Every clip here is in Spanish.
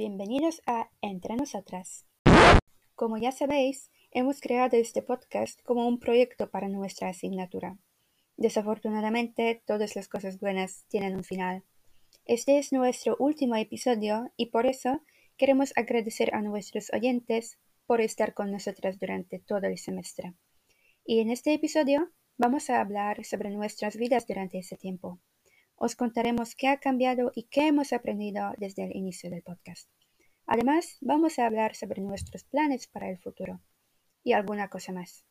bienvenidos a Entre Nosotras. Como ya sabéis, hemos creado este podcast como un proyecto para nuestra asignatura. Desafortunadamente, todas las cosas buenas tienen un final. Este es nuestro último episodio y por eso queremos agradecer a nuestros oyentes por estar con nosotras durante todo el semestre. Y en este episodio vamos a hablar sobre nuestras vidas durante ese tiempo. Os contaremos qué ha cambiado y qué hemos aprendido desde el inicio del podcast. Además, vamos a hablar sobre nuestros planes para el futuro y alguna cosa más.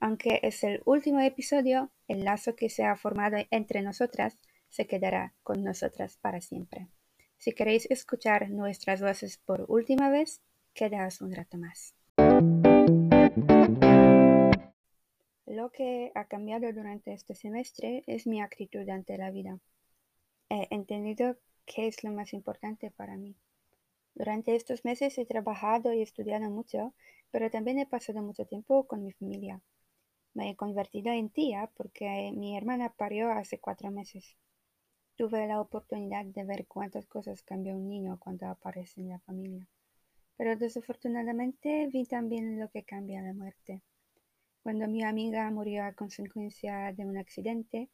Aunque es el último episodio, el lazo que se ha formado entre nosotras se quedará con nosotras para siempre. Si queréis escuchar nuestras voces por última vez, quedaos un rato más. Lo que ha cambiado durante este semestre es mi actitud ante la vida he entendido qué es lo más importante para mí. Durante estos meses he trabajado y estudiado mucho, pero también he pasado mucho tiempo con mi familia. Me he convertido en tía porque mi hermana parió hace cuatro meses. Tuve la oportunidad de ver cuántas cosas cambia un niño cuando aparece en la familia. Pero desafortunadamente vi también lo que cambia la muerte. Cuando mi amiga murió a consecuencia de un accidente,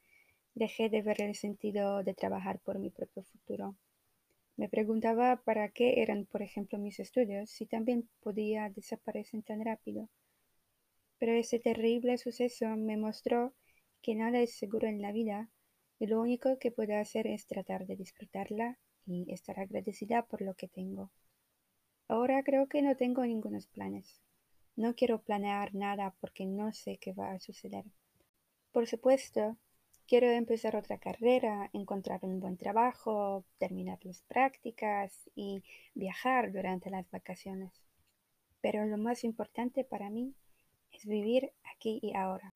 dejé de ver el sentido de trabajar por mi propio futuro. Me preguntaba para qué eran, por ejemplo, mis estudios si también podía desaparecer tan rápido. Pero ese terrible suceso me mostró que nada es seguro en la vida y lo único que puedo hacer es tratar de disfrutarla y estar agradecida por lo que tengo. Ahora creo que no tengo ningunos planes. No quiero planear nada porque no sé qué va a suceder. Por supuesto, Quiero empezar otra carrera, encontrar un buen trabajo, terminar las prácticas y viajar durante las vacaciones. Pero lo más importante para mí es vivir aquí y ahora.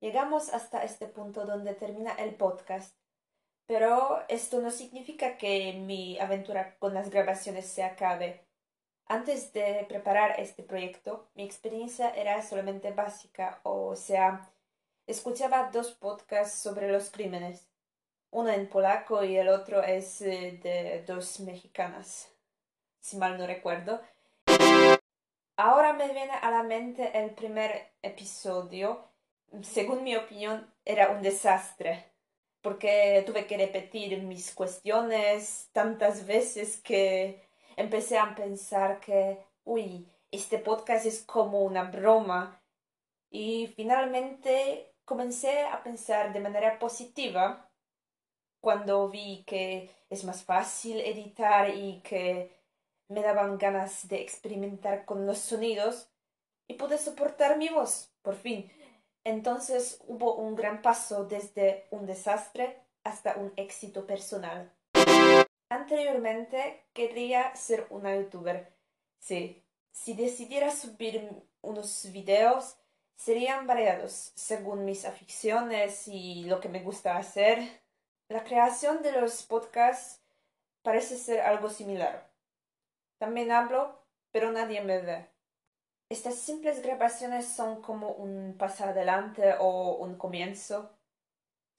Llegamos hasta este punto donde termina el podcast, pero esto no significa que mi aventura con las grabaciones se acabe. Antes de preparar este proyecto, mi experiencia era solamente básica, o sea, escuchaba dos podcasts sobre los crímenes, uno en polaco y el otro es eh, de dos mexicanas, si mal no recuerdo. Ahora me viene a la mente el primer episodio. Según mi opinión, era un desastre, porque tuve que repetir mis cuestiones tantas veces que empecé a pensar que, uy, este podcast es como una broma. Y finalmente comencé a pensar de manera positiva cuando vi que es más fácil editar y que me daban ganas de experimentar con los sonidos y pude soportar mi voz, por fin. Entonces hubo un gran paso desde un desastre hasta un éxito personal. Anteriormente quería ser una youtuber. Sí, si decidiera subir unos videos, serían variados según mis aficiones y lo que me gusta hacer. La creación de los podcasts parece ser algo similar. También hablo, pero nadie me ve. Estas simples grabaciones son como un paso adelante o un comienzo.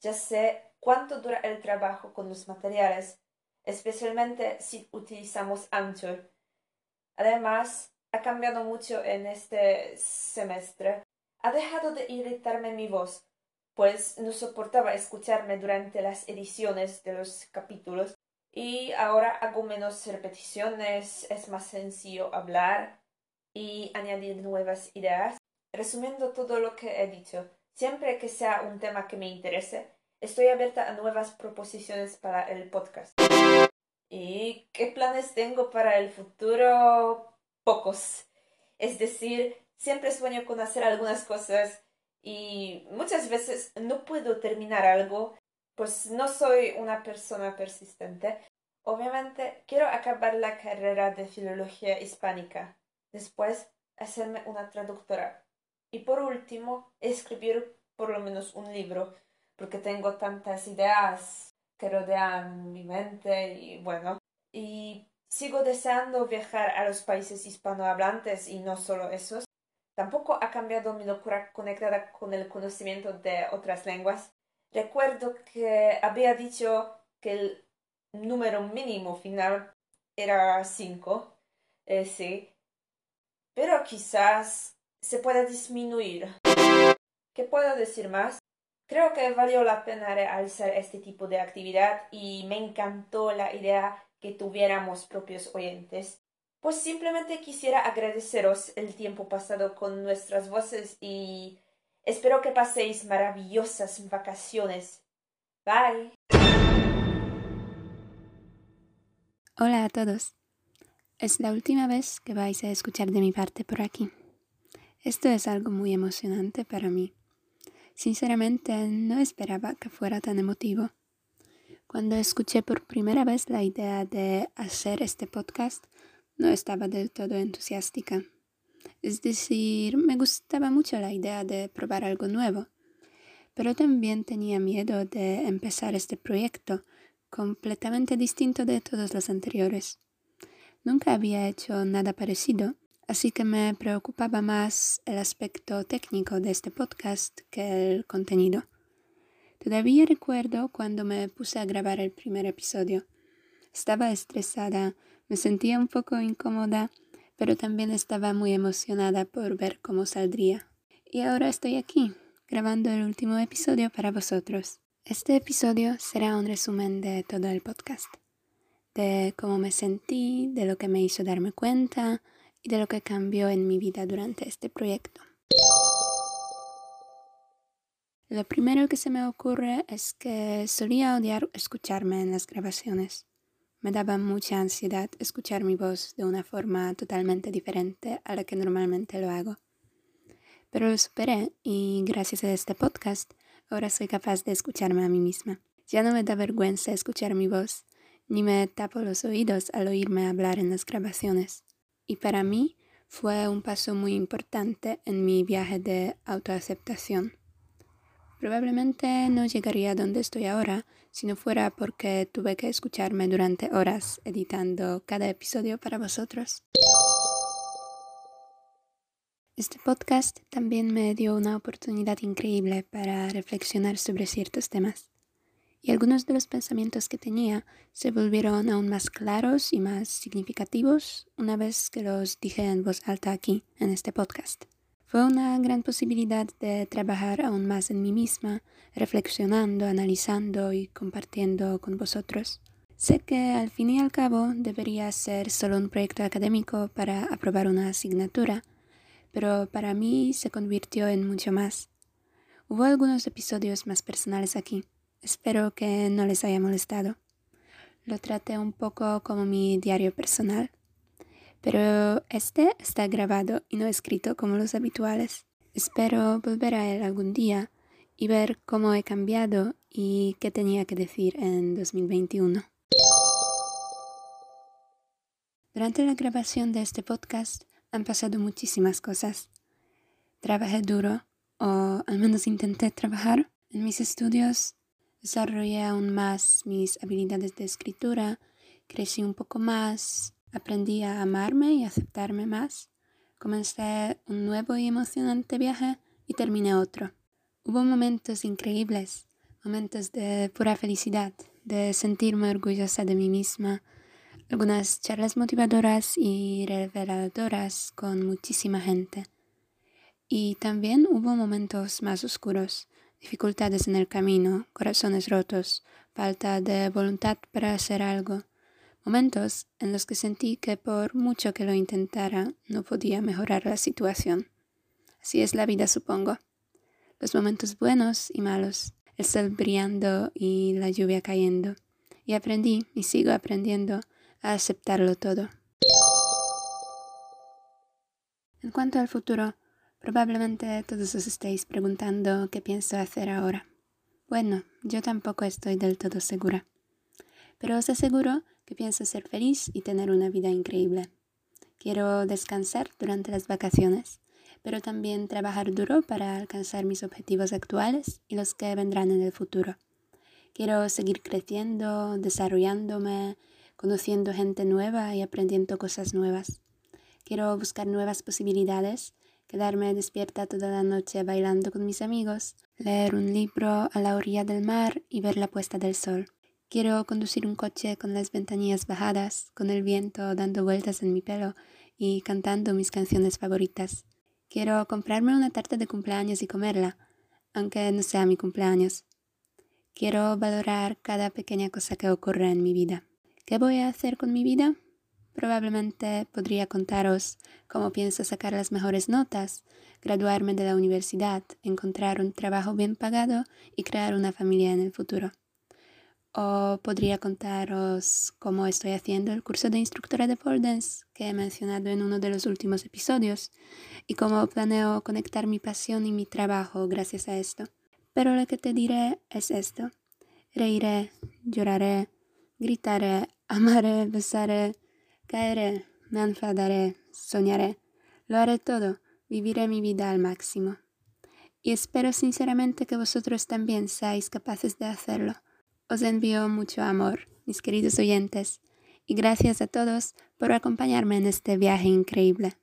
Ya sé cuánto dura el trabajo con los materiales especialmente si utilizamos Anchor. Además, ha cambiado mucho en este semestre. Ha dejado de irritarme mi voz, pues no soportaba escucharme durante las ediciones de los capítulos y ahora hago menos repeticiones, es más sencillo hablar y añadir nuevas ideas. Resumiendo todo lo que he dicho, siempre que sea un tema que me interese, estoy abierta a nuevas proposiciones para el podcast. ¿Y qué planes tengo para el futuro? Pocos. Es decir, siempre sueño con hacer algunas cosas y muchas veces no puedo terminar algo, pues no soy una persona persistente. Obviamente quiero acabar la carrera de filología hispánica, después hacerme una traductora y por último escribir por lo menos un libro, porque tengo tantas ideas que rodean mi mente y bueno, y sigo deseando viajar a los países hispanohablantes y no solo esos. Tampoco ha cambiado mi locura conectada con el conocimiento de otras lenguas. Recuerdo que había dicho que el número mínimo final era 5, eh, sí, pero quizás se pueda disminuir. ¿Qué puedo decir más? Creo que valió la pena realizar este tipo de actividad y me encantó la idea que tuviéramos propios oyentes. Pues simplemente quisiera agradeceros el tiempo pasado con nuestras voces y espero que paséis maravillosas vacaciones. Bye. Hola a todos. Es la última vez que vais a escuchar de mi parte por aquí. Esto es algo muy emocionante para mí. Sinceramente no esperaba que fuera tan emotivo. Cuando escuché por primera vez la idea de hacer este podcast, no estaba del todo entusiástica. Es decir, me gustaba mucho la idea de probar algo nuevo, pero también tenía miedo de empezar este proyecto completamente distinto de todos los anteriores. Nunca había hecho nada parecido así que me preocupaba más el aspecto técnico de este podcast que el contenido. Todavía recuerdo cuando me puse a grabar el primer episodio. Estaba estresada, me sentía un poco incómoda, pero también estaba muy emocionada por ver cómo saldría. Y ahora estoy aquí, grabando el último episodio para vosotros. Este episodio será un resumen de todo el podcast, de cómo me sentí, de lo que me hizo darme cuenta, y de lo que cambió en mi vida durante este proyecto. Lo primero que se me ocurre es que solía odiar escucharme en las grabaciones. Me daba mucha ansiedad escuchar mi voz de una forma totalmente diferente a la que normalmente lo hago. Pero lo superé y gracias a este podcast ahora soy capaz de escucharme a mí misma. Ya no me da vergüenza escuchar mi voz, ni me tapo los oídos al oírme hablar en las grabaciones y para mí fue un paso muy importante en mi viaje de autoaceptación. Probablemente no llegaría donde estoy ahora si no fuera porque tuve que escucharme durante horas editando cada episodio para vosotros. Este podcast también me dio una oportunidad increíble para reflexionar sobre ciertos temas y algunos de los pensamientos que tenía se volvieron aún más claros y más significativos una vez que los dije en voz alta aquí, en este podcast. Fue una gran posibilidad de trabajar aún más en mí misma, reflexionando, analizando y compartiendo con vosotros. Sé que al fin y al cabo debería ser solo un proyecto académico para aprobar una asignatura, pero para mí se convirtió en mucho más. Hubo algunos episodios más personales aquí Espero que no les haya molestado. Lo traté un poco como mi diario personal. Pero este está grabado y no escrito como los habituales. Espero volver a él algún día y ver cómo he cambiado y qué tenía que decir en 2021. Durante la grabación de este podcast han pasado muchísimas cosas. Trabajé duro, o al menos intenté trabajar. En mis estudios Desarrollé aún más mis habilidades de escritura, crecí un poco más, aprendí a amarme y aceptarme más. Comencé un nuevo y emocionante viaje y terminé otro. Hubo momentos increíbles, momentos de pura felicidad, de sentirme orgullosa de mí misma, algunas charlas motivadoras y reveladoras con muchísima gente. Y también hubo momentos más oscuros, dificultades en el camino, corazones rotos, falta de voluntad para hacer algo, momentos en los que sentí que por mucho que lo intentara no podía mejorar la situación. Así es la vida, supongo. Los momentos buenos y malos, el sol brillando y la lluvia cayendo. Y aprendí, y sigo aprendiendo, a aceptarlo todo. En cuanto al futuro, Probablemente todos os estéis preguntando qué pienso hacer ahora. Bueno, yo tampoco estoy del todo segura. Pero os aseguro que pienso ser feliz y tener una vida increíble. Quiero descansar durante las vacaciones, pero también trabajar duro para alcanzar mis objetivos actuales y los que vendrán en el futuro. Quiero seguir creciendo, desarrollándome, conociendo gente nueva y aprendiendo cosas nuevas. Quiero buscar nuevas posibilidades quedarme despierta toda la noche bailando con mis amigos, leer un libro a la orilla del mar y ver la puesta del sol. Quiero conducir un coche con las ventanillas bajadas, con el viento dando vueltas en mi pelo y cantando mis canciones favoritas. Quiero comprarme una tarta de cumpleaños y comerla, aunque no sea mi cumpleaños. Quiero valorar cada pequeña cosa que ocurre en mi vida. ¿Qué voy a hacer con mi vida? Probablemente podría contaros cómo pienso sacar las mejores notas, graduarme de la universidad, encontrar un trabajo bien pagado y crear una familia en el futuro. O podría contaros cómo estoy haciendo el curso de instructora de pole que he mencionado en uno de los últimos episodios y cómo planeo conectar mi pasión y mi trabajo gracias a esto. Pero lo que te diré es esto. Reiré, lloraré, gritaré, amaré, besaré, caeré, me enfadaré, soñaré. Lo haré todo, viviré mi vida al máximo. Y espero sinceramente que vosotros también seáis capaces de hacerlo os envío mucho amor, mis queridos oyentes, y gracias a todos por acompañarme en este viaje increíble.